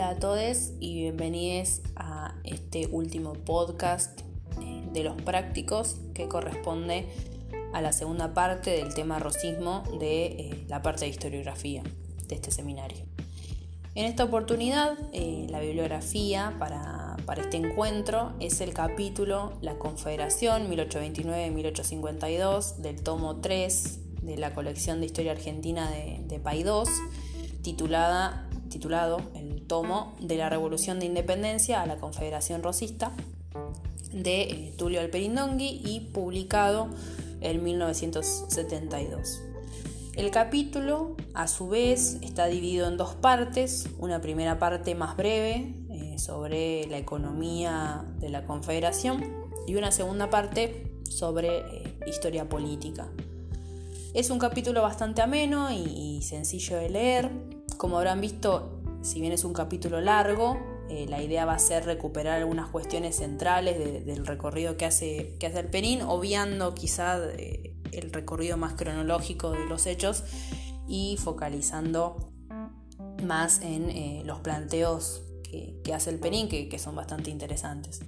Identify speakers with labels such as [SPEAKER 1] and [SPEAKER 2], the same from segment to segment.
[SPEAKER 1] Hola a todos y bienvenidos a este último podcast eh, de los prácticos que corresponde a la segunda parte del tema rosismo de eh, la parte de historiografía de este seminario. En esta oportunidad, eh, la bibliografía para, este encuentro es el capítulo La Confederación 1829-1852 del tomo 3 de la colección de historia argentina de, de Paidós, titulada titulado el tomo de la Revolución de Independencia a la Confederación Rosista de eh, Tulio Alperindongui y publicado en 1972. El capítulo, a su vez, está dividido en dos partes. Una primera parte más breve eh, sobre la economía de la Confederación y una segunda parte sobre eh, historia política. Es un capítulo bastante ameno y sencillo de leer. Como habrán visto, si bien es un capítulo largo, eh, la idea va a ser recuperar algunas cuestiones centrales del recorrido que hace, que hace obviando quizá eh, el recorrido más cronológico de los hechos y focalizando más en eh, los planteos que, hace el Perín, que son bastante interesantes.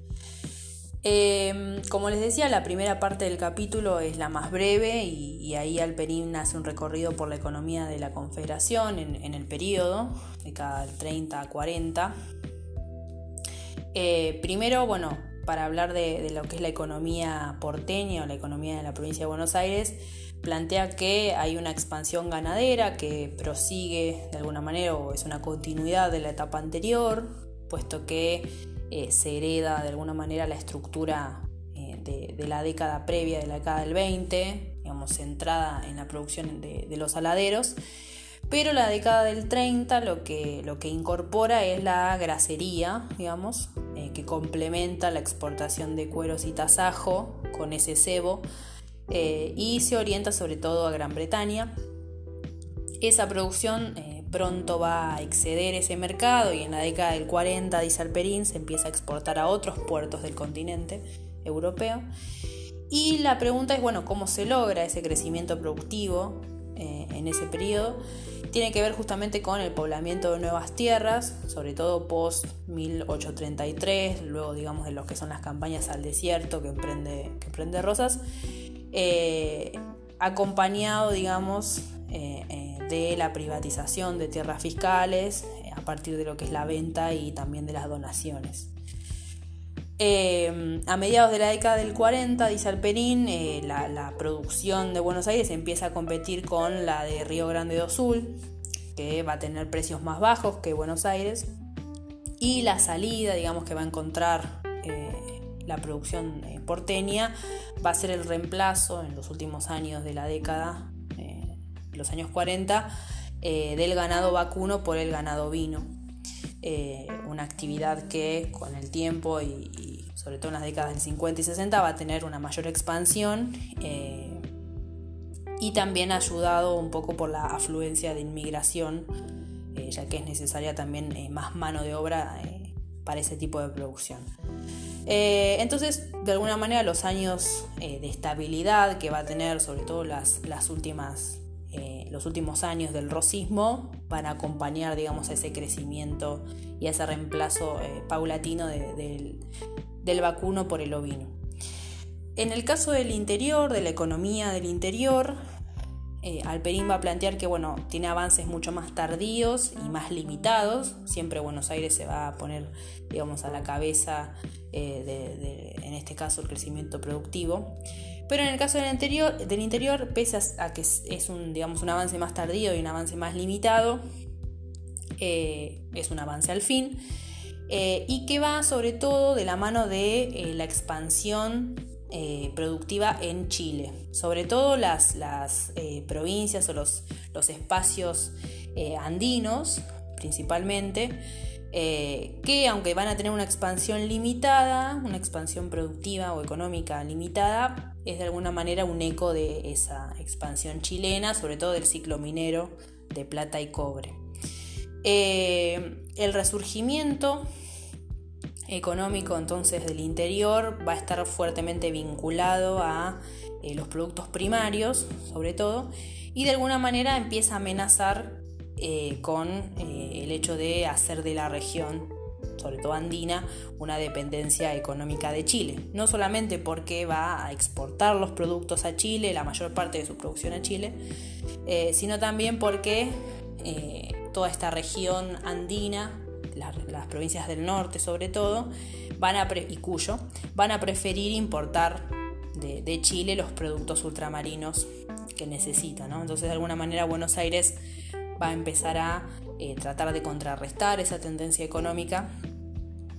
[SPEAKER 1] Em, como les decía, la primera parte del capítulo es la más breve y, ahí Alperín hace un recorrido por la economía de la Confederación en, el periodo, de cada 30 a 40. Eh, primero, bueno, para hablar de, lo que es la economía porteña o la economía de la provincia de Buenos Aires, plantea que hay una expansión ganadera que prosigue de alguna manera o es una continuidad de la etapa anterior, puesto que eh, se hereda de alguna manera la estructura eh, de, la década previa, de la década del 20, digamos, centrada en la producción de, los aladeros. Pero la década del 30 lo que, lo que incorpora es la grasería, digamos, eh, que complementa la exportación de cueros y tasajo con ese cebo y se orienta sobre todo a Gran Bretaña. Esa producción pronto va a exceder ese mercado y en la década del 40, dice Alperín, se empieza a exportar a otros puertos del continente europeo. Y la pregunta es, bueno, ¿cómo se logra ese crecimiento productivo eh, en ese periodo? Tiene que ver justamente con el poblamiento de nuevas tierras, sobre todo post 1833, luego digamos de lo que son las campañas al desierto que emprende, que emprende Rosas, eh, acompañado digamos de la privatización de tierras fiscales eh, a partir de lo que es la venta y también de las donaciones. Eh, a mediados de la década del 40, dice Alperín, eh, la, producción de Buenos Aires empieza a competir con la de Río Grande do Sul, que va a tener precios más bajos que Buenos Aires, y la salida, digamos, que va a encontrar la producción porteña, va a ser el reemplazo en los últimos años de la década los años 40, eh, del ganado vacuno por el ganado vino. Eh, una actividad que con el tiempo y, sobre todo en las décadas del 50 y 60 va a tener una mayor expansión eh, y también ayudado un poco por la afluencia de inmigración, ya que es necesaria también más mano de obra para ese tipo de producción. entonces, de alguna manera, los años de estabilidad que va a tener, sobre todo las, las últimas eh, los últimos años del rosismo van a acompañar, digamos, a ese crecimiento y a ese reemplazo eh, paulatino del, vacuno por el ovino. En el caso del interior, de la economía del interior, eh, Alperín va a plantear que bueno, tiene avances mucho más tardíos y más limitados. Siempre Buenos Aires se va a poner digamos, a la cabeza de, en este caso, el crecimiento productivo. Pero en el caso del interior, del interior pese a que es un, digamos, un avance más tardío y un avance más limitado, eh, es un avance al fin, eh, y que va sobre todo de la mano de eh, la expansión productiva en Chile, sobre todo las, las provincias o los, los espacios andinos principalmente, que aunque van a tener una expansión limitada, una expansión productiva o económica limitada, es de alguna manera un eco de esa expansión chilena, sobre todo del ciclo minero de plata y cobre. Eh, el resurgimiento económico entonces del interior va a estar fuertemente vinculado a eh, los productos primarios, sobre todo, y de alguna manera empieza a amenazar con el hecho de hacer de la región sobre todo andina, una dependencia económica de Chile. No solamente porque va a exportar los productos a Chile, la mayor parte de su producción a Chile, eh, sino también porque eh, toda esta región andina, las provincias del norte sobre todo, van a y Cuyo, van a preferir importar de, Chile los productos ultramarinos que necesitan. Entonces de alguna manera Buenos Aires va a empezar a eh, tratar de contrarrestar esa tendencia económica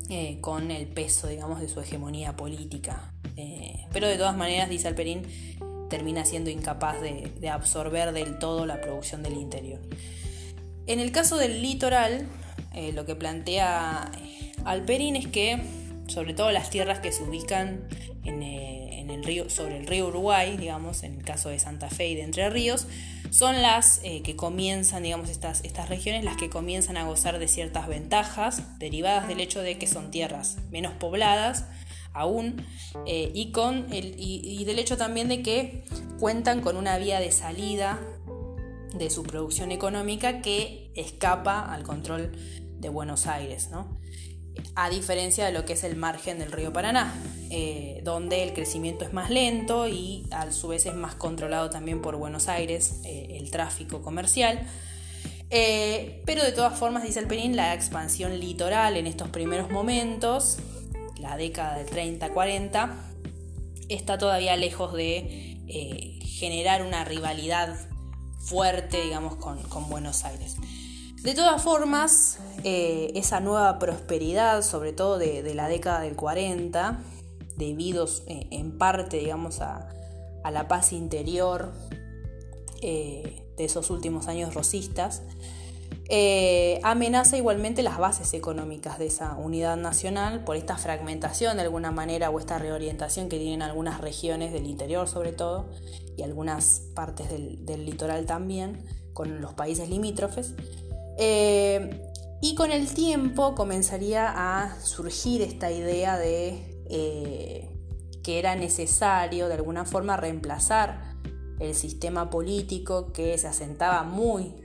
[SPEAKER 1] eh, con el peso, digamos, de su hegemonía política. Eh, pero de todas maneras, dice Alperín, termina siendo incapaz de, absorber del todo la producción del interior. En el caso del litoral, lo que plantea Alperín es que, sobre todo las tierras que se ubican en, el río, sobre el río Uruguay, digamos, en el caso de Santa Fe y de Entre Ríos, son las eh, que comienzan, digamos, estas, estas regiones, las que comienzan a gozar de ciertas ventajas derivadas del hecho de que son tierras menos pobladas aún eh, y, con el, y, del hecho también de que cuentan con una vía de salida de su producción económica que escapa al control de Buenos Aires. ¿no? A diferencia de lo que es el margen del río Paraná, eh, donde el crecimiento es más lento y a su vez es más controlado también por Buenos Aires eh, el tráfico comercial. Eh, pero de todas formas, dice el Perín, la expansión litoral en estos primeros momentos, la década del 30-40, está todavía lejos de generar una rivalidad fuerte, digamos, con Buenos Aires. De todas formas, eh, esa nueva prosperidad, sobre todo de, la década del 40, debido eh, en parte, digamos, a, la paz interior eh, de esos últimos años rosistas, amenaza igualmente las bases económicas de esa unidad nacional por esta fragmentación de alguna manera o esta reorientación que tienen algunas regiones del interior sobre todo y algunas partes del litoral también con los países limítrofes. Eh, y con el tiempo comenzaría a surgir esta idea de eh, que era necesario de alguna forma reemplazar el sistema político que se asentaba muy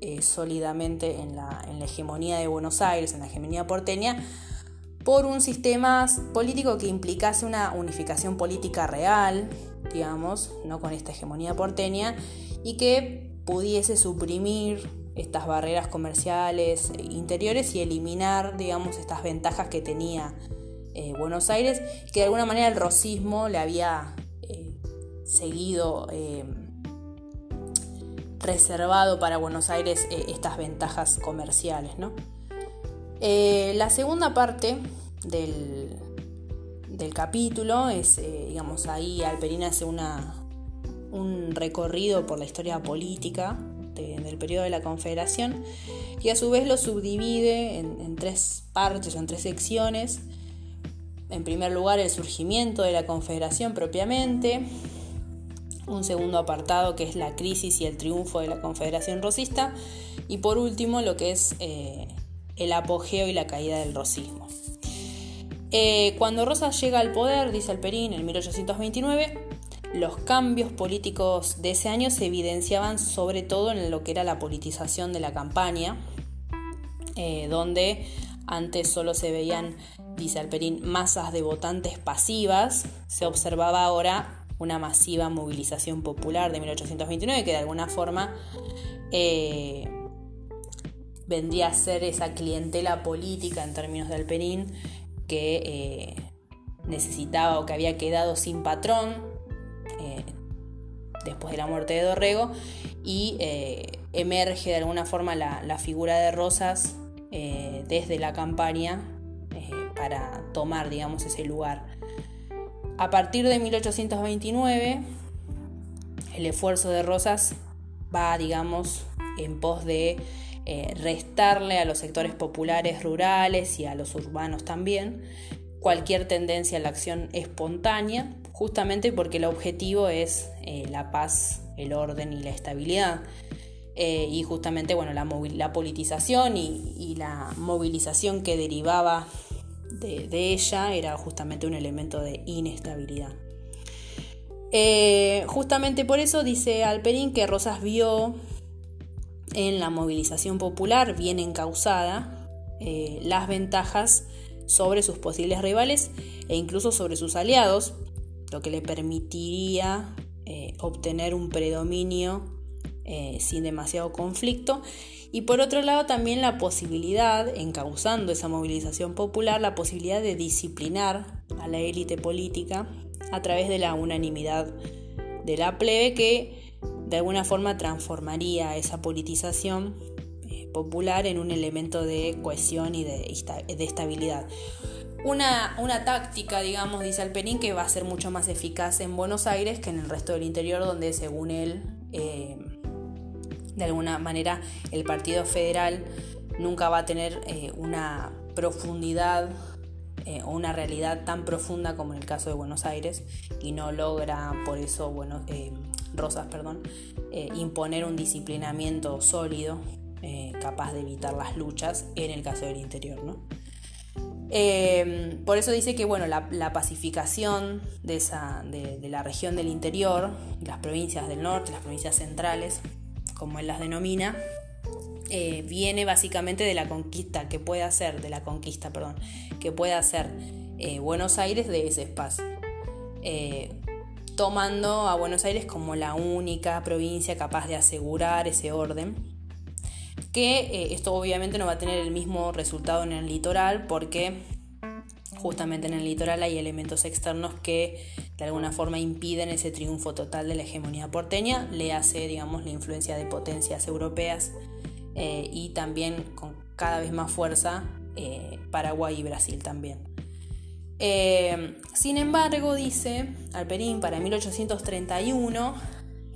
[SPEAKER 1] eh, sólidamente en la, hegemonía de Buenos Aires, en la hegemonía porteña, por un sistema político que implicase una unificación política real, digamos, no con esta hegemonía porteña, y que pudiese suprimir estas barreras comerciales interiores y eliminar, digamos, estas ventajas que tenía eh, Buenos Aires, que de alguna manera el rosismo le había eh, seguido eh, reservado para Buenos Aires estas ventajas comerciales. la segunda parte del, del capítulo es, digamos, ahí Alperina hace una, un recorrido por la historia política del periodo de la Confederación, y a su vez lo subdivide en, tres partes o en tres secciones. En primer lugar, el surgimiento de la Confederación propiamente, un segundo apartado que es la crisis y el triunfo de la Confederación Rosista, y por último lo que es eh, el apogeo y la caída del rosismo. Eh, cuando Rosas llega al poder, dice Alperín, en 1829, los cambios políticos de ese año se evidenciaban sobre todo en lo que era la politización de la campaña, eh, donde antes solo se veían, dice Alperín, masas de votantes pasivas, se observaba ahora una masiva movilización popular de 1829 que de alguna forma eh, vendría a ser esa clientela política en términos de Alperín que eh, necesitaba o que había quedado sin patrón después de la muerte de Dorrego y eh, emerge de alguna forma la, figura de Rosas eh, desde la campaña para tomar digamos ese lugar. A partir de 1829 el esfuerzo de Rosas va digamos en pos de restarle a los sectores populares rurales y a los urbanos también cualquier tendencia a la acción espontánea justamente porque el objetivo es eh, la paz, el orden y la estabilidad. Eh, y justamente bueno, la, politización y, la movilización que derivaba de, ella era justamente un elemento de inestabilidad. Eh, justamente por eso dice Alperín que Rosas vio en la movilización popular bien encausada las ventajas sobre sus posibles rivales e incluso sobre sus aliados, lo que le permitiría eh, obtener un predominio eh, sin demasiado conflicto. Y por otro lado también la posibilidad, encauzando esa movilización popular, la posibilidad de disciplinar a la élite política a través de la unanimidad de la plebe que de alguna forma transformaría esa politización eh, popular en un elemento de cohesión y de, estabilidad. Una, una, táctica, digamos, dice Alperín, que va a ser mucho más eficaz en Buenos Aires que en el resto del interior, donde según él, eh, de alguna manera, el Partido Federal nunca va a tener eh, una profundidad o una realidad tan profunda como en el caso de Buenos Aires y no logra por eso bueno, Rosas, perdón, eh, imponer un disciplinamiento sólido eh, capaz de evitar las luchas en el caso del interior. ¿no? Eh, por eso dice que bueno, la, pacificación de, esa, de, la región del interior, las provincias del norte, las provincias centrales, como él las denomina, viene básicamente de la conquista que puede hacer, de la conquista, perdón, que puede hacer Buenos Aires de ese espacio tomando a Buenos Aires como la única provincia capaz de asegurar ese orden. Que eh, esto obviamente no va a tener el mismo resultado en el litoral porque justamente en el litoral hay elementos externos que de alguna forma impiden ese triunfo total de la hegemonía porteña, le hace digamos la influencia de potencias europeas eh, y también con cada vez más fuerza eh, Paraguay y Brasil también. Sin embargo, dice Alperín, para 1831,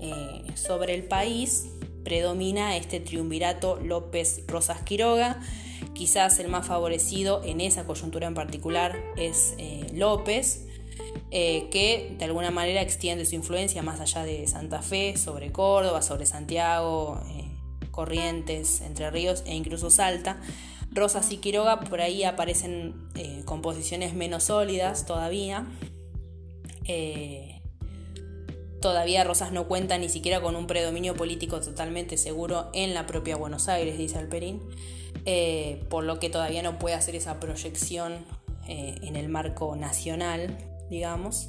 [SPEAKER 1] eh, sobre el país predomina este triunvirato López Rosas Quiroga. Quizás el más favorecido en esa coyuntura en particular es eh, López, que de alguna manera extiende su influencia más allá de Santa Fe, sobre Córdoba, sobre Santiago, Corrientes, Entre Ríos e incluso Salta Rosas y Quiroga por ahí aparecen eh, composiciones menos sólidas todavía. Eh, todavía Rosas no cuenta ni siquiera con un predominio político totalmente seguro en la propia Buenos Aires, dice Alperín, eh, por lo que todavía no puede hacer esa proyección en el marco nacional, digamos.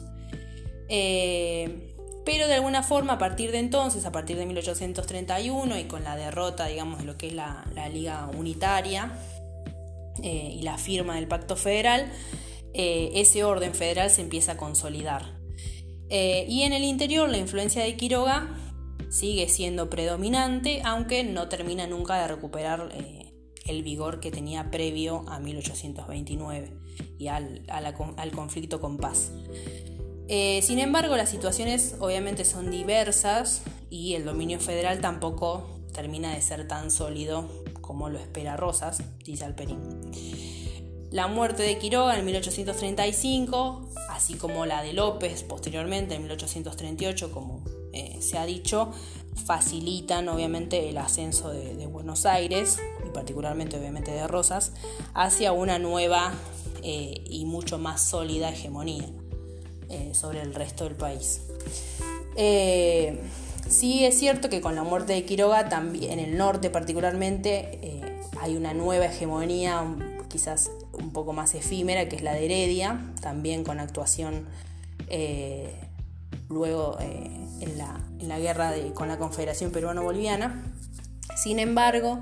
[SPEAKER 1] pero de alguna forma, a partir de entonces, a partir de 1831 y con la derrota, digamos, de lo que es la Liga Unitaria, eh, y la firma del Pacto Federal, eh, ese orden federal se empieza a consolidar. Eh, y en el interior la influencia de Quiroga sigue siendo predominante, aunque no termina nunca de recuperar el vigor que tenía previo a 1829 y al, al conflicto con paz. sin embargo, las situaciones obviamente son diversas y el dominio federal tampoco termina de ser tan sólido como lo espera Rosas, dice Alperín. La muerte de Quiroga en 1835, así como la de López posteriormente en 1838, como eh, se ha dicho, facilitan obviamente el ascenso de, Buenos Aires y particularmente obviamente de Rosas hacia una nueva eh, y mucho más sólida hegemonía eh, sobre el resto del país. Sí es cierto que con la muerte de Quiroga, también, en el norte particularmente, hay una nueva hegemonía, quizás un poco más efímera, que es la de Heredia, también con actuación eh, luego eh, en, la, guerra con la Confederación Peruano-Boliviana. Sin embargo,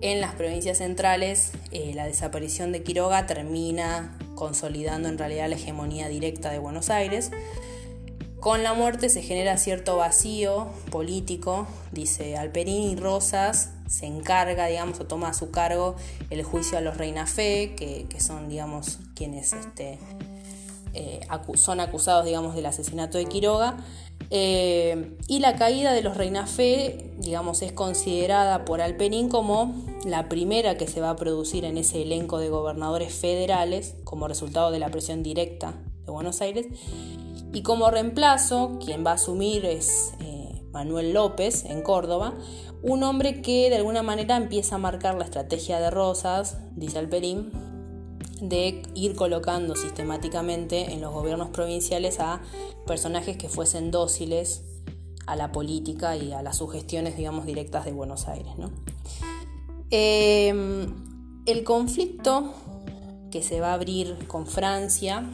[SPEAKER 1] en las provincias centrales, la desaparición de Quiroga termina consolidando en realidad la hegemonía directa de Buenos Aires. Con la muerte se genera cierto vacío político, dice Alperín y Rosas, se encarga, digamos, o toma a su cargo el juicio a los Reina Fe, que, son, digamos, quienes este, eh, son acusados, digamos, del asesinato de Quiroga. Eh, y la caída de los Reina Fe, digamos, es considerada por Alperín como la primera que se va a producir en ese elenco de gobernadores federales como resultado de la presión directa de Buenos Aires y como reemplazo, quien va a asumir es eh, Manuel López en Córdoba, un hombre que de alguna manera empieza a marcar la estrategia de Rosas, dice Alperín, de ir colocando sistemáticamente en los gobiernos provinciales a personajes que fuesen dóciles a la política y a las sugestiones, digamos, directas de Buenos Aires. Em, el conflicto que se va a abrir con Francia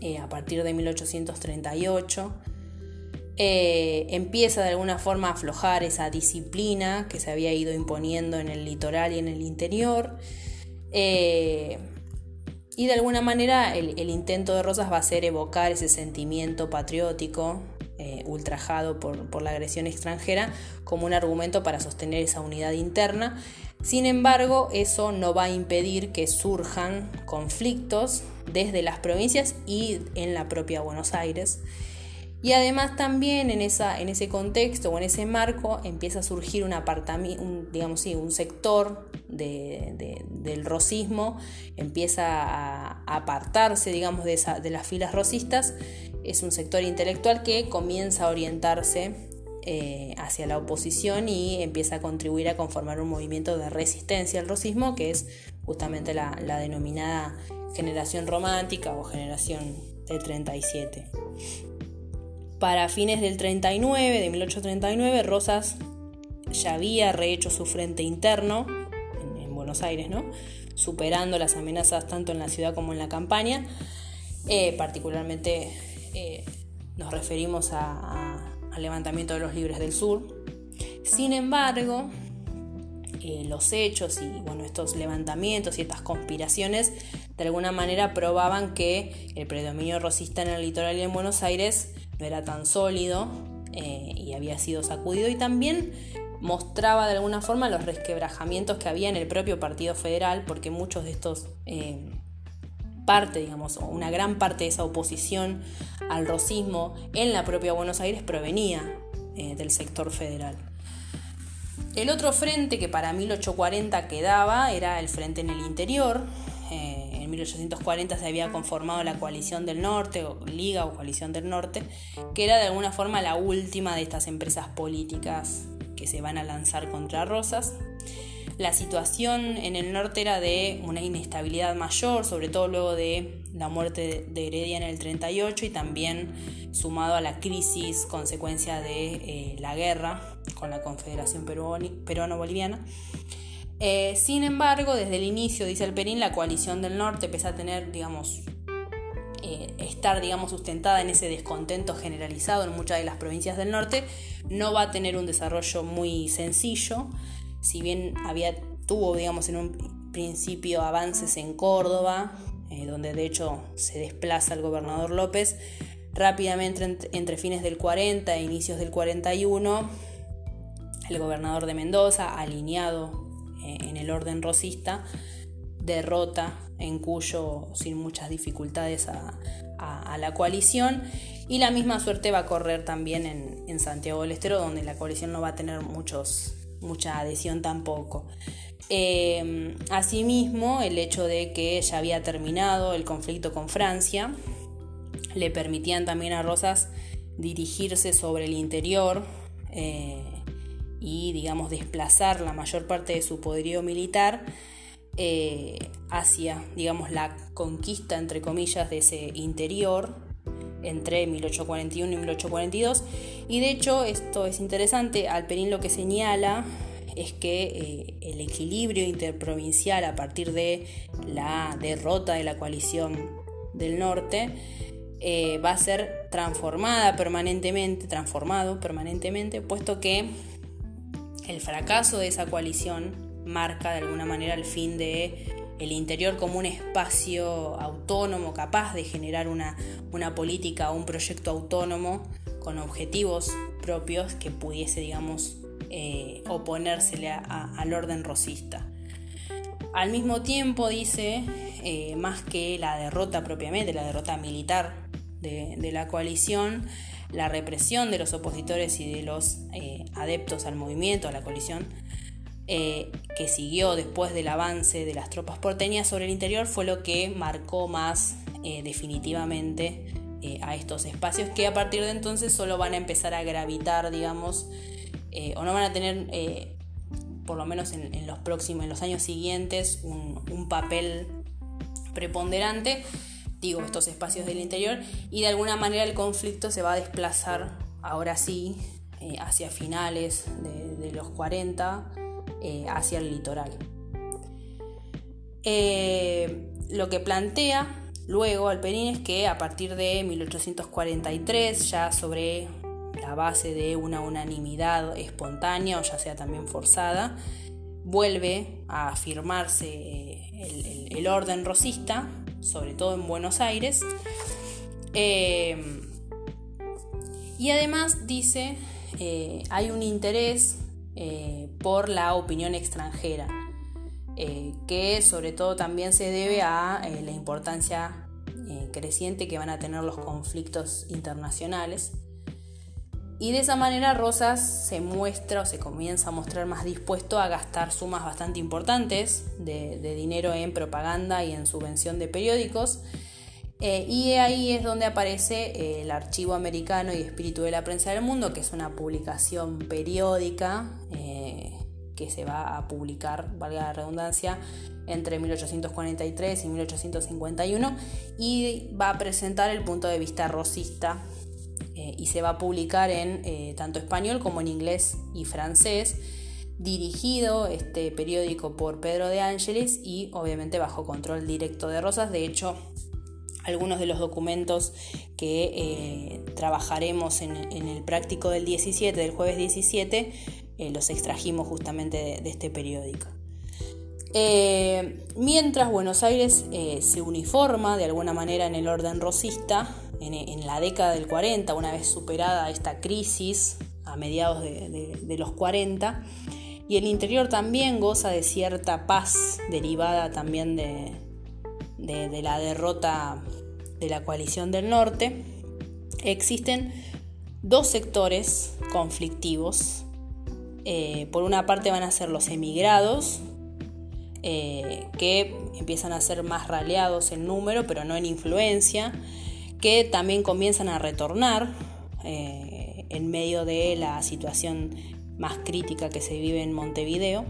[SPEAKER 1] eh, a partir de 1838 eh, empieza de alguna forma a aflojar esa disciplina que se había ido imponiendo en el litoral y en el interior. Eh, y de alguna manera el, intento de Rosas va a ser evocar ese sentimiento patriótico eh, ultrajado por, la agresión extranjera como un argumento para sostener esa unidad interna. Sin embargo, eso no va a impedir que surjan conflictos desde las provincias y en la propia Buenos Aires. Y además también en, esa, en ese contexto o en ese marco empieza a surgir un, un, digamos, un sector del rosismo, empieza a, apartarse digamos, de, de las filas rosistas, es un sector intelectual que comienza a orientarse eh, hacia la oposición y empieza a contribuir a conformar un movimiento de resistencia al rosismo, que es justamente la, la denominada generación romántica o generación del 37. Para fines del 39, de 1839, Rosas ya había rehecho su frente interno en, Buenos Aires, ¿no? superando las amenazas tanto en la ciudad como en la campaña. Eh, particularmente eh, nos referimos al levantamiento de los libres del sur. Sin embargo, eh, los hechos y bueno, estos levantamientos y estas conspiraciones de alguna manera probaban que el predominio rosista en el litoral y en Buenos Aires era tan sólido eh, y había sido sacudido y también mostraba de alguna forma los resquebrajamientos que había en el propio Partido Federal, porque muchos de estos, eh, parte, digamos, una gran parte de esa oposición al rosismo en la propia Buenos Aires provenía eh, del sector federal. El otro frente que para 1840 quedaba era el frente en el interior, en 1840 se había conformado la coalición del norte, o Liga o coalición del norte, que era de alguna forma la última de estas empresas políticas que se van a lanzar contra Rosas. La situación en el norte era de una inestabilidad mayor, sobre todo luego de la muerte de Heredia en el 38 y también sumado a la crisis consecuencia de eh, la guerra con la Confederación Peruano-Boliviana. Eh, sin embargo, desde el inicio, dice el Perín, la coalición del norte empieza a tener, digamos, eh, estar, digamos, sustentada en ese descontento generalizado en muchas de las provincias del norte, no va a tener un desarrollo muy sencillo, si bien había, tuvo, digamos, en un principio avances en Córdoba, eh, donde de hecho se desplaza el gobernador López, rápidamente entre, fines del 40 e inicios del 41, el gobernador de Mendoza, alineado en el orden rosista, derrota en Cuyo sin muchas dificultades a, la coalición y la misma suerte va a correr también en, Santiago del Estero donde la coalición no va a tener muchos, mucha adhesión tampoco. Eh, asimismo, el hecho de que ya había terminado el conflicto con Francia le permitían también a Rosas dirigirse sobre el interior eh, y, digamos, desplazar la mayor parte de su poderío militar eh, hacia, digamos, la conquista, entre comillas, de ese interior entre 1841 y 1842. Y de hecho, esto es interesante, Alperín lo que señala es que eh, el equilibrio interprovincial a partir de la derrota de la coalición del norte eh, va a ser transformada permanentemente, transformado permanentemente, puesto que el fracaso de esa coalición marca de alguna manera el fin de el interior como un espacio autónomo capaz de generar una, política o un proyecto autónomo con objetivos propios que pudiese, digamos, eh, oponérsele al orden rosista. Al mismo tiempo dice, eh, más que la derrota propiamente, la derrota militar de la coalición, la represión de los opositores y de los eh, adeptos al movimiento, a la coalición, eh, que siguió después del avance de las tropas porteñas sobre el interior, fue lo que marcó más eh, definitivamente a estos espacios que a partir de entonces solo van a empezar a gravitar, digamos, o no van a tener, por lo menos en, los próximos, en los años siguientes, un papel preponderante digo, estos espacios del interior, y de alguna manera el conflicto se va a desplazar ahora sí, hacia finales de, los 40, hacia el litoral. lo que plantea luego Alperín es que a partir de 1843, ya sobre la base de una unanimidad espontánea o ya sea también forzada, vuelve a afirmarse eh, el, orden rosista, sobre todo en Buenos Aires. Eh, y además dice, eh, hay un interés por la opinión extranjera, que sobre todo también se debe a la importancia creciente que van a tener los conflictos internacionales y de esa manera Rosas se muestra o se comienza a mostrar más dispuesto a gastar sumas bastante importantes de, dinero en propaganda y en subvención de periódicos. Eh, y ahí es donde aparece eh, el Archivo Americano y Espíritu de la Prensa del Mundo, que es una publicación periódica eh, que se va a publicar, valga la redundancia, entre 1843 y 1851 y va a presentar el punto de vista rosista eh, y se va a publicar en eh, tanto español como en inglés y francés, dirigido este periódico por Pedro de Ángeles y obviamente bajo control directo de Rosas. De hecho, algunos de los documentos que eh, trabajaremos en, el práctico del 17, del jueves 17, los extrajimos justamente de, este periódico. mientras Buenos Aires se uniforma de alguna manera en el orden rosista, en, la década del 40, una vez superada esta crisis a mediados de, los 40, y el interior también goza de cierta paz derivada también de, la derrota de la coalición del norte, existen dos sectores conflictivos. Eh, por una parte van a ser los emigrados, eh, que empiezan a ser más raleados en número, pero no en influencia, que también comienzan a retornar eh, en medio de la situación más crítica que se vive en Montevideo.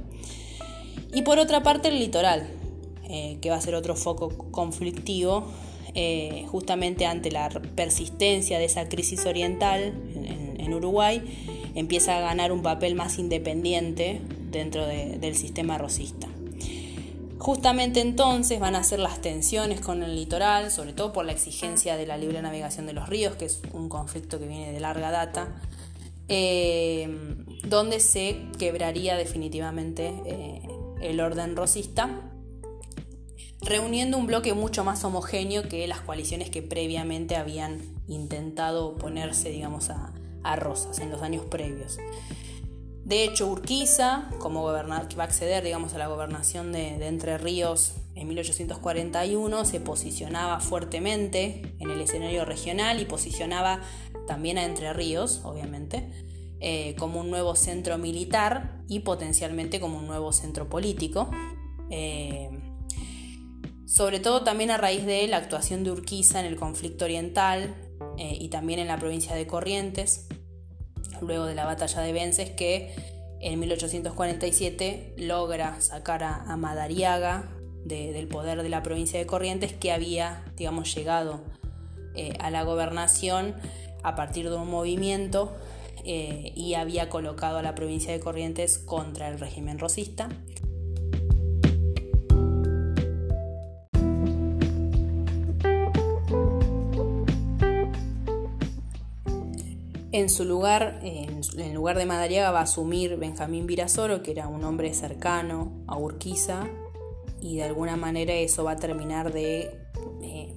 [SPEAKER 1] Y por otra parte el litoral, eh, que va a ser otro foco conflictivo, eh, justamente ante la persistencia de esa crisis oriental en, Uruguay, empieza a ganar un papel más independiente dentro del sistema rosista. Justamente entonces van a ser las tensiones con el litoral, sobre todo por la exigencia de la libre navegación de los ríos, que es un conflicto que viene de larga data, eh, donde se quebraría definitivamente eh, el orden rosista, reuniendo un bloque mucho más homogéneo que las coaliciones que previamente habían intentado oponerse, digamos, a, a Rosas en los años previos. De hecho, Urquiza, como que va a acceder digamos, a la gobernación de, Entre Ríos en 1841, se posicionaba fuertemente en el escenario regional y posicionaba también a Entre Ríos, obviamente, eh, como un nuevo centro militar y potencialmente como un nuevo centro político. Eh, sobre todo también a raíz de la actuación de Urquiza en el conflicto oriental eh, y también en la provincia de Corrientes, luego de la batalla de Vences, que en 1847 logra sacar a, Madariaga del poder de la provincia de Corrientes, que había, digamos, llegado eh, a la gobernación a partir de un movimiento eh, y había colocado a la provincia de Corrientes contra el régimen rosista. En su lugar, en, lugar de Madariaga, va a asumir Benjamín Virasoro, que era un hombre cercano a Urquiza, y de alguna manera eso va a terminar de eh,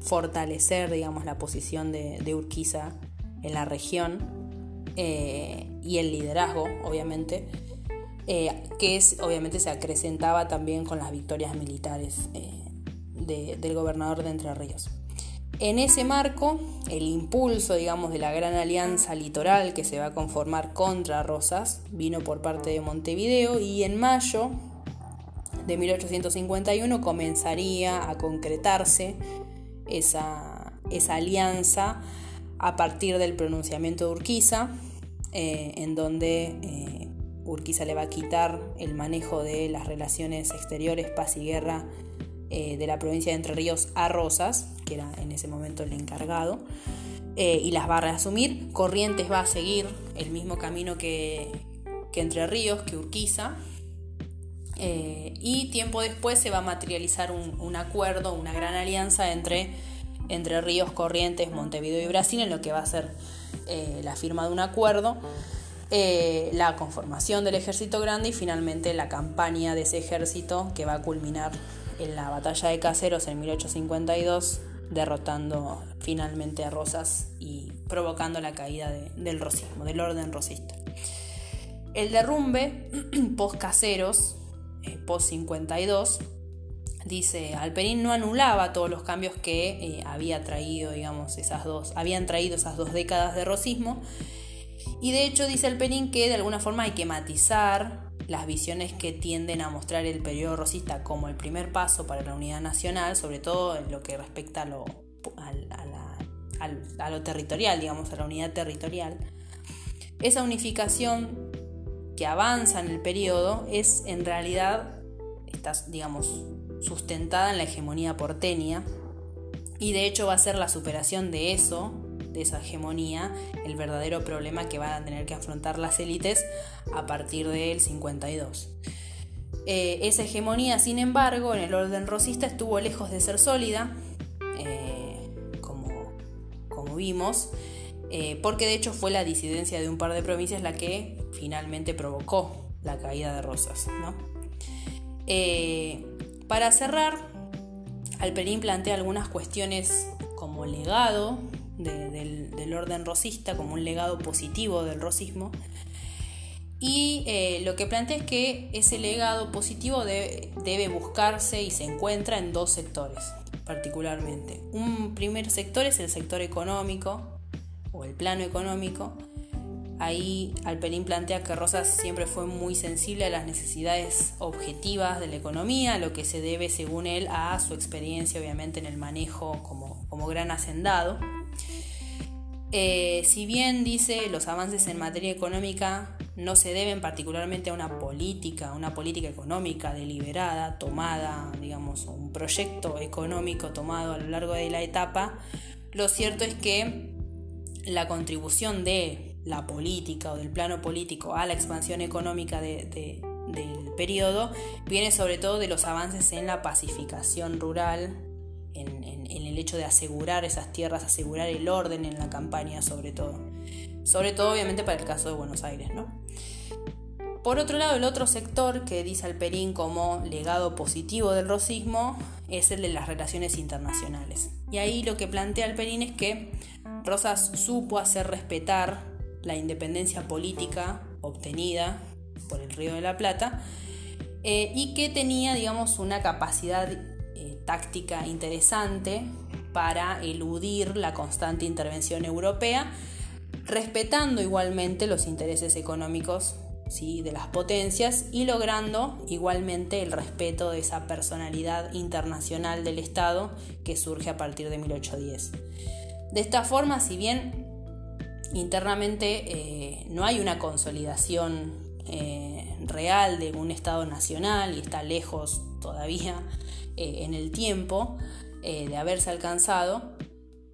[SPEAKER 1] fortalecer, digamos, la posición de, Urquiza en la región eh, y el liderazgo, obviamente, eh, que obviamente se acrecentaba también con las victorias militares del gobernador de Entre Ríos. En ese marco, el impulso, digamos, de la gran alianza litoral que se va a conformar contra Rosas vino por parte de Montevideo y en mayo de 1851 comenzaría a concretarse esa, alianza a partir del pronunciamiento de Urquiza, eh, en donde eh, Urquiza le va a quitar el manejo de las relaciones exteriores, paz y guerra eh, de la provincia de Entre Ríos a Rosas, que era en ese momento el encargado. eh, y las va a reasumir. Corrientes va a seguir el mismo camino que, Entre Ríos, que Urquiza. Eh, y tiempo después se va a materializar un, acuerdo, una gran alianza entre Entre Ríos, Corrientes, Montevideo y Brasil, en lo que va a ser la firma de un acuerdo, la conformación del ejército grande y finalmente la campaña de ese ejército que va a culminar en la batalla de Caseros en 1852 derrotando finalmente a Rosas y provocando la caída del rosismo, del orden rosista. El derrumbe post-caseros, eh, post-52, dice, Alperín no anulaba todos los cambios que eh, había traído, digamos, esas dos, habían traído esas dos décadas de rosismo, y de hecho dice Alperín que de alguna forma hay que matizar las visiones que tienden a mostrar el periodo rosista como el primer paso para la unidad nacional, sobre todo en lo que respecta a lo, territorial, digamos, a la unidad territorial. Esa unificación que avanza en el periodo es en realidad, está, digamos, sustentada en la hegemonía porteña y de hecho va a ser la superación de eso de esa hegemonía el verdadero problema que van a tener que afrontar las élites a partir del 52. Eh, esa hegemonía, sin embargo, en el orden rosista estuvo lejos de ser sólida, eh, como, como, vimos, eh, porque de hecho fue la disidencia de un par de provincias la que finalmente provocó la caída de Rosas. para cerrar, Alperín plantea algunas cuestiones como legado del, orden rosista como un legado positivo del rosismo. Y eh, lo que plantea es que ese legado positivo debe, buscarse y se encuentra en dos sectores particularmente. Un primer sector es el sector económico o el plano económico. Ahí Alperín plantea que Rosas siempre fue muy sensible a las necesidades objetivas de la economía, lo que se debe, según él, a su experiencia obviamente en el manejo como, como gran hacendado. Eh, si bien dice los avances en materia económica no se deben particularmente a una política, una política económica deliberada, tomada, digamos, un proyecto económico tomado a lo largo de la etapa, lo cierto es que la contribución de la política o del plano político a la expansión económica del periodo viene sobre todo de los avances en la pacificación rural, el hecho de asegurar esas tierras, asegurar el orden en la campaña sobre todo. Sobre todo obviamente para el caso de Buenos Aires, ¿no? Por otro lado, el otro sector que dice Alperín como legado positivo del rosismo es el de las relaciones internacionales. Y ahí lo que plantea Alperín es que Rosas supo hacer respetar la independencia política obtenida por el Río de la Plata eh, y que tenía, digamos, una capacidad táctica interesante para eludir la constante intervención europea, respetando igualmente los intereses económicos ¿sí? de las potencias y logrando igualmente el respeto de esa personalidad internacional del Estado que surge a partir de 1810. De esta forma, si bien internamente eh, no hay una consolidación eh, real de un Estado nacional y está lejos todavía eh, en el tiempo eh, de haberse alcanzado,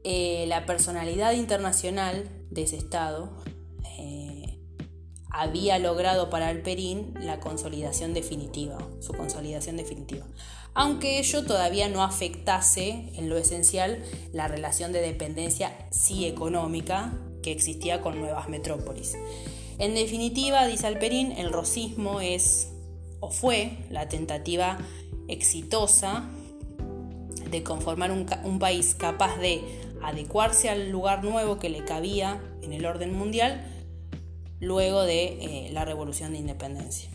[SPEAKER 1] eh, la personalidad internacional de ese Estado había logrado para Alperín la consolidación definitiva, su consolidación definitiva. Aunque ello todavía no afectase en lo esencial la relación de dependencia sí económica que existía con nuevas metrópolis. En definitiva, dice Alperín, el rosismo es o fue la tentativa exitosa de conformar un, país capaz de adecuarse al lugar nuevo que le cabía en el orden mundial luego de eh, la revolución de independencia.